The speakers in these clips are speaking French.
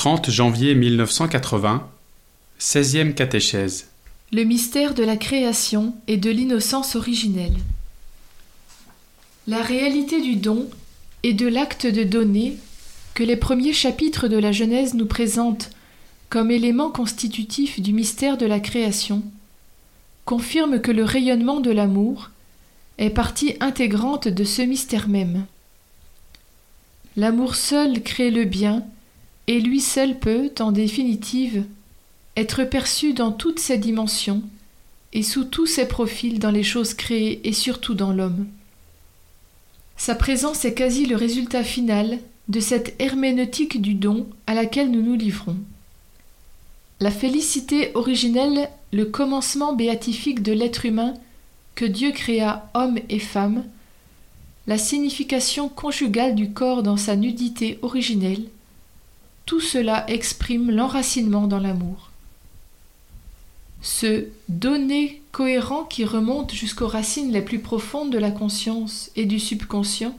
30 janvier 1980, 16e catéchèse. Le mystère de la création et de l'innocence originelle. La réalité du don et de l'acte de donner que les premiers chapitres de la Genèse nous présentent comme élément constitutif du mystère de la création confirme que le rayonnement de l'amour est partie intégrante de ce mystère même. L'amour seul crée le bien, et lui seul peut, en définitive, être perçu dans toutes ses dimensions et sous tous ses profils dans les choses créées et surtout dans l'homme. Sa présence est quasi le résultat final de cette herméneutique du don à laquelle nous nous livrons. La félicité originelle, le commencement béatifique de l'être humain que Dieu créa homme et femme, la signification conjugale du corps dans sa nudité originelle, tout cela exprime l'enracinement dans l'amour. Ce donner cohérent qui remonte jusqu'aux racines les plus profondes de la conscience et du subconscient,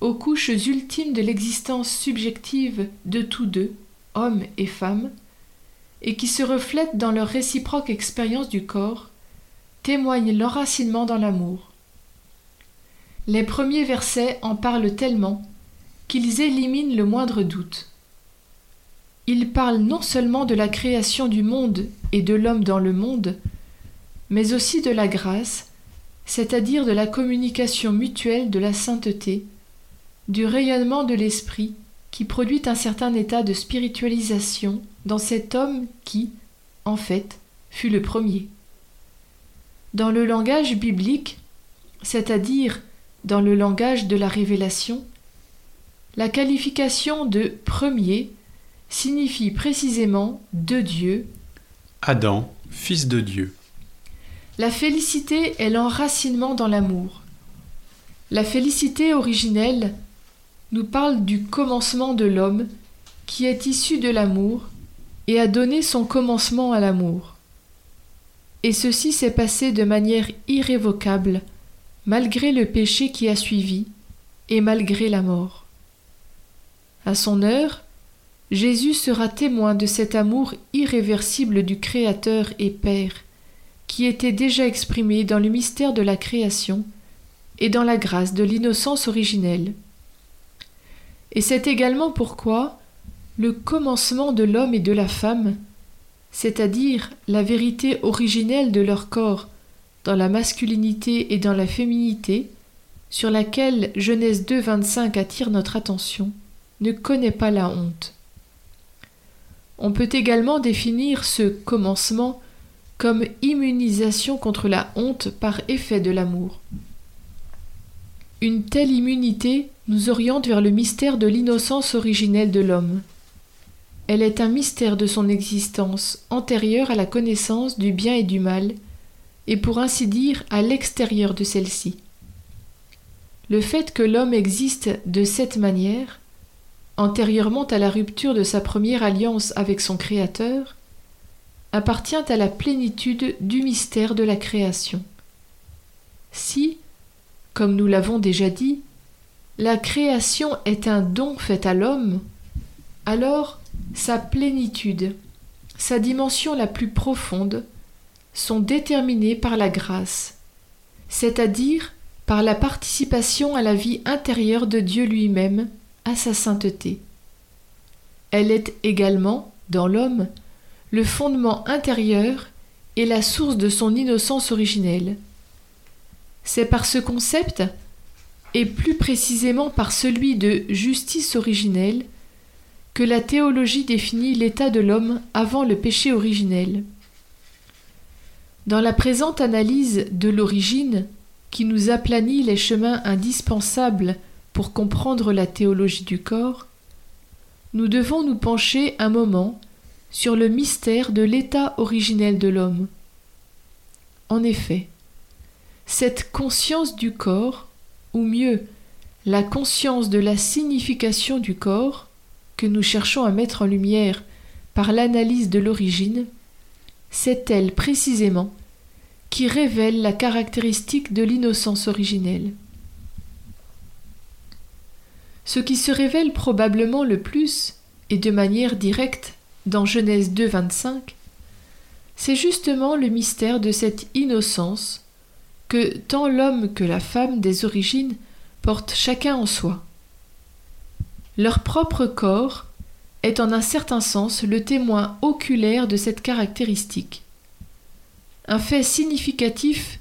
aux couches ultimes de l'existence subjective de tous deux, hommes et femmes, et qui se reflète dans leur réciproque expérience du corps, témoigne l'enracinement dans l'amour. Les premiers versets en parlent tellement qu'ils éliminent le moindre doute. Ils parlent non seulement de la création du monde et de l'homme dans le monde, mais aussi de la grâce, c'est-à-dire de la communication mutuelle de la sainteté, du rayonnement de l'esprit qui produit un certain état de spiritualisation dans cet homme qui, en fait, fut le premier. Dans le langage biblique, c'est-à-dire dans le langage de la révélation, la qualification de premier signifie précisément de Dieu. Adam, fils de Dieu. La félicité est l'enracinement dans l'amour. La félicité originelle nous parle du commencement de l'homme qui est issu de l'amour et a donné son commencement à l'amour. Et ceci s'est passé de manière irrévocable malgré le péché qui a suivi et malgré la mort. À son heure, Jésus sera témoin de cet amour irréversible du Créateur et Père, qui était déjà exprimé dans le mystère de la création et dans la grâce de l'innocence originelle. Et c'est également pourquoi le commencement de l'homme et de la femme, c'est-à-dire la vérité originelle de leur corps dans la masculinité et dans la féminité, sur laquelle Genèse 2, 25 attire notre attention, ne connaît pas la honte. On peut également définir ce commencement comme immunisation contre la honte par effet de l'amour. Une telle immunité nous oriente vers le mystère de l'innocence originelle de l'homme. Elle est un mystère de son existence antérieure à la connaissance du bien et du mal, et pour ainsi dire à l'extérieur de celle-ci. Le fait que l'homme existe de cette manière, antérieurement à la rupture de sa première alliance avec son Créateur, appartient à la plénitude du mystère de la création. Si, comme nous l'avons déjà dit, la création est un don fait à l'homme, alors sa plénitude, sa dimension la plus profonde, sont déterminées par la grâce, c'est-à-dire par la participation à la vie intérieure de Dieu lui-même, à sa sainteté. Elle est également, dans l'homme, le fondement intérieur et la source de son innocence originelle. C'est par ce concept, et plus précisément par celui de justice originelle, que la théologie définit l'état de l'homme avant le péché originel. Dans la présente analyse de l'origine, qui nous aplanit les chemins indispensables pour comprendre la théologie du corps, nous devons nous pencher un moment sur le mystère de l'état originel de l'homme. En effet, cette conscience du corps, ou mieux, la conscience de la signification du corps, que nous cherchons à mettre en lumière par l'analyse de l'origine, c'est elle précisément qui révèle la caractéristique de l'innocence originelle. Ce qui se révèle probablement le plus, et de manière directe dans Genèse 2, 25, c'est justement le mystère de cette innocence que tant l'homme que la femme des origines portent chacun en soi. Leur propre corps est en un certain sens le témoin oculaire de cette caractéristique. Un fait significatif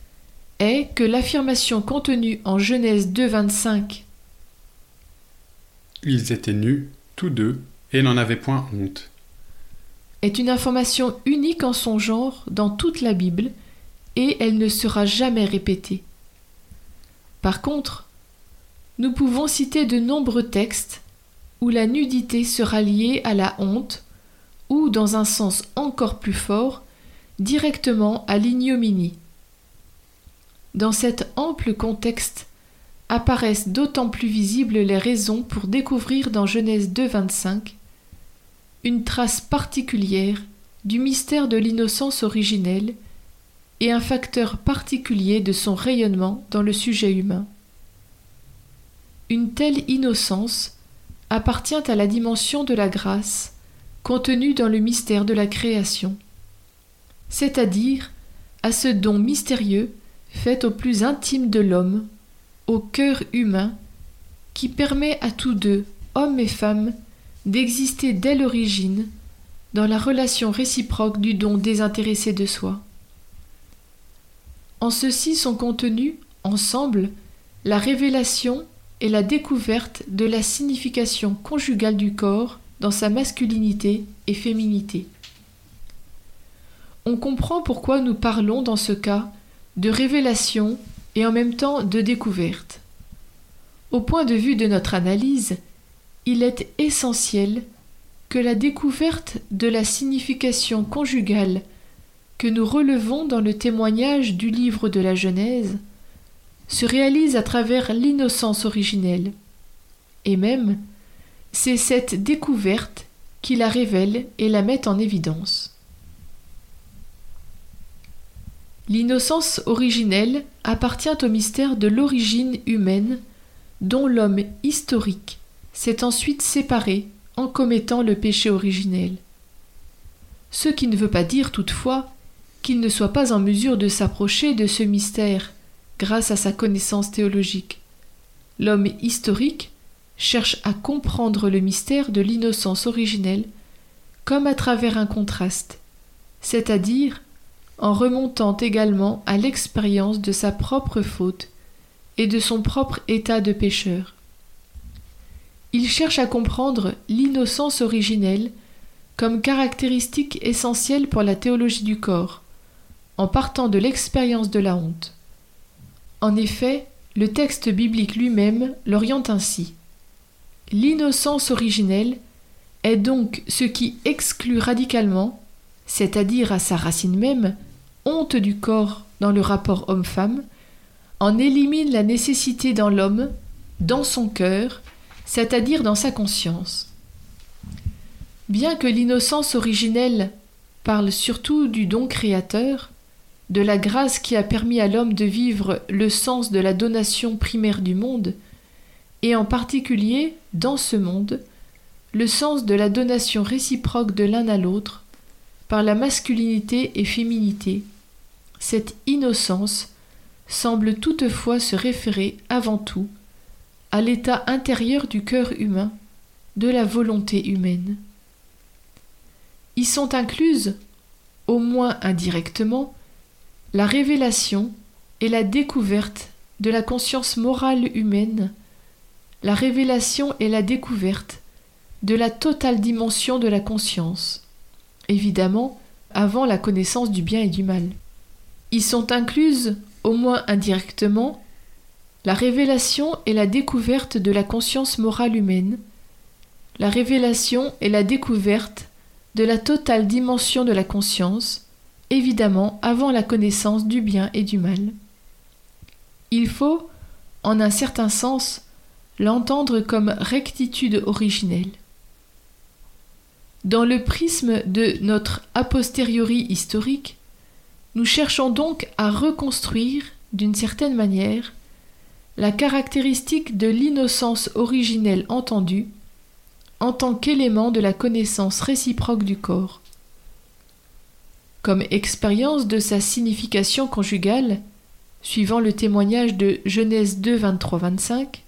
est que l'affirmation contenue en Genèse 2.25 Ils étaient nus, tous deux, et n'en avaient point honte est une information unique en son genre dans toute la Bible et elle ne sera jamais répétée. Par contre, nous pouvons citer de nombreux textes où la nudité sera liée à la honte ou, dans un sens encore plus fort, directement à l'ignominie. Dans cet ample contexte apparaissent d'autant plus visibles les raisons pour découvrir dans Genèse 2.25 une trace particulière du mystère de l'innocence originelle et un facteur particulier de son rayonnement dans le sujet humain. Une telle innocence appartient à la dimension de la grâce contenue dans le mystère de la création, c'est-à-dire à ce don mystérieux fait au plus intime de l'homme, au cœur humain, qui permet à tous deux, hommes et femmes, d'exister dès l'origine dans la relation réciproque du don désintéressé de soi. En ceci sont contenus, ensemble, la révélation et la découverte de la signification conjugale du corps dans sa masculinité et féminité. On comprend pourquoi nous parlons dans ce cas de révélation et en même temps de découverte. Au point de vue de notre analyse, il est essentiel que la découverte de la signification conjugale que nous relevons dans le témoignage du livre de la Genèse se réalise à travers l'innocence originelle. Et même, c'est cette découverte qui la révèle et la met en évidence. L'innocence originelle appartient au mystère de l'origine humaine dont l'homme historique s'est ensuite séparé en commettant le péché originel. Ce qui ne veut pas dire toutefois qu'il ne soit pas en mesure de s'approcher de ce mystère grâce à sa connaissance théologique. L'homme historique cherche à comprendre le mystère de l'innocence originelle comme à travers un contraste, c'est-à-dire en remontant également à l'expérience de sa propre faute et de son propre état de pécheur. Il cherche à comprendre l'innocence originelle comme caractéristique essentielle pour la théologie du corps, en partant de l'expérience de la honte. En effet, le texte biblique lui-même l'oriente ainsi. L'innocence originelle est donc ce qui exclut radicalement, c'est-à-dire à sa racine même, honte du corps dans le rapport homme-femme, en élimine la nécessité dans l'homme, dans son cœur, c'est-à-dire dans sa conscience. Bien que l'innocence originelle parle surtout du don créateur, de la grâce qui a permis à l'homme de vivre le sens de la donation primaire du monde, et en particulier, dans ce monde, le sens de la donation réciproque de l'un à l'autre, par la masculinité et féminité, cette innocence semble toutefois se référer avant tout à l'état intérieur du cœur humain, de la volonté humaine. Y sont incluses, au moins indirectement, la révélation et la découverte de la conscience morale humaine, la révélation et la découverte de la totale dimension de la conscience, évidemment avant la connaissance du bien et du mal. Y sont incluses, au moins indirectement, la révélation est la découverte de la conscience morale humaine. La révélation est la découverte de la totale dimension de la conscience, évidemment avant la connaissance du bien et du mal. Il faut, en un certain sens, l'entendre comme rectitude originelle. Dans le prisme de notre a posteriori historique, nous cherchons donc à reconstruire, d'une certaine manière, la caractéristique de l'innocence originelle entendue, en tant qu'élément de la connaissance réciproque du corps. Comme expérience de sa signification conjugale, suivant le témoignage de Genèse 2, 23-25,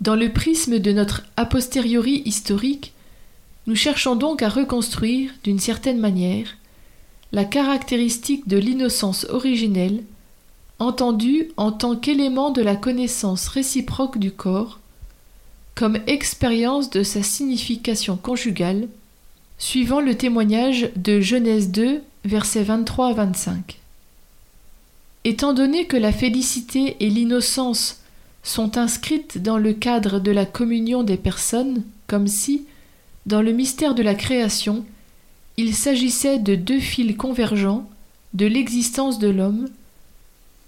dans le prisme de notre a posteriori historique, nous cherchons donc à reconstruire, d'une certaine manière, la caractéristique de l'innocence originelle, entendue en tant qu'élément de la connaissance réciproque du corps, comme expérience de sa signification conjugale, suivant le témoignage de Genèse 2, versets 23 à 25. Étant donné que la félicité et l'innocence sont inscrites dans le cadre de la communion des personnes, comme si, dans le mystère de la création, il s'agissait de deux fils convergents de l'existence de l'homme,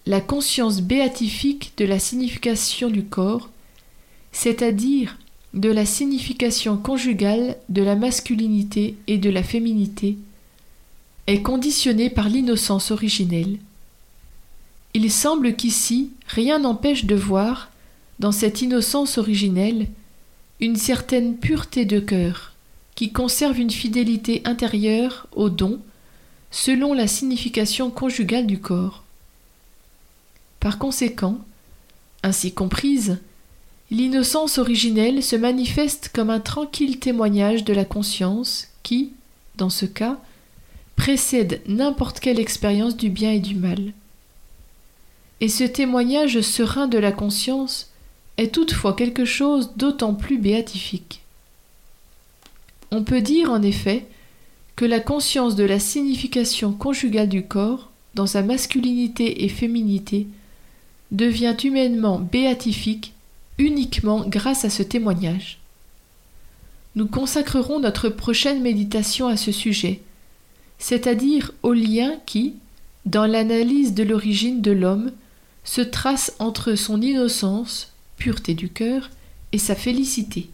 la conscience béatifique de la signification du corps, c'est-à-dire de la signification conjugale de la masculinité et de la féminité, est conditionnée par l'innocence originelle. Il semble qu'ici rien n'empêche de voir, dans cette innocence originelle, une certaine pureté de cœur, qui conserve une fidélité intérieure au don, selon la signification conjugale du corps. Par conséquent, ainsi comprise, l'innocence originelle se manifeste comme un tranquille témoignage de la conscience qui, dans ce cas, précède n'importe quelle expérience du bien et du mal et ce témoignage serein de la conscience est toutefois quelque chose d'autant plus béatifique. On peut dire en effet que la conscience de la signification conjugale du corps, dans sa masculinité et féminité, devient humainement béatifique uniquement grâce à ce témoignage. Nous consacrerons notre prochaine méditation à ce sujet, c'est-à-dire au lien qui, dans l'analyse de l'origine de l'homme, se trace entre son innocence, pureté du cœur, et sa félicité.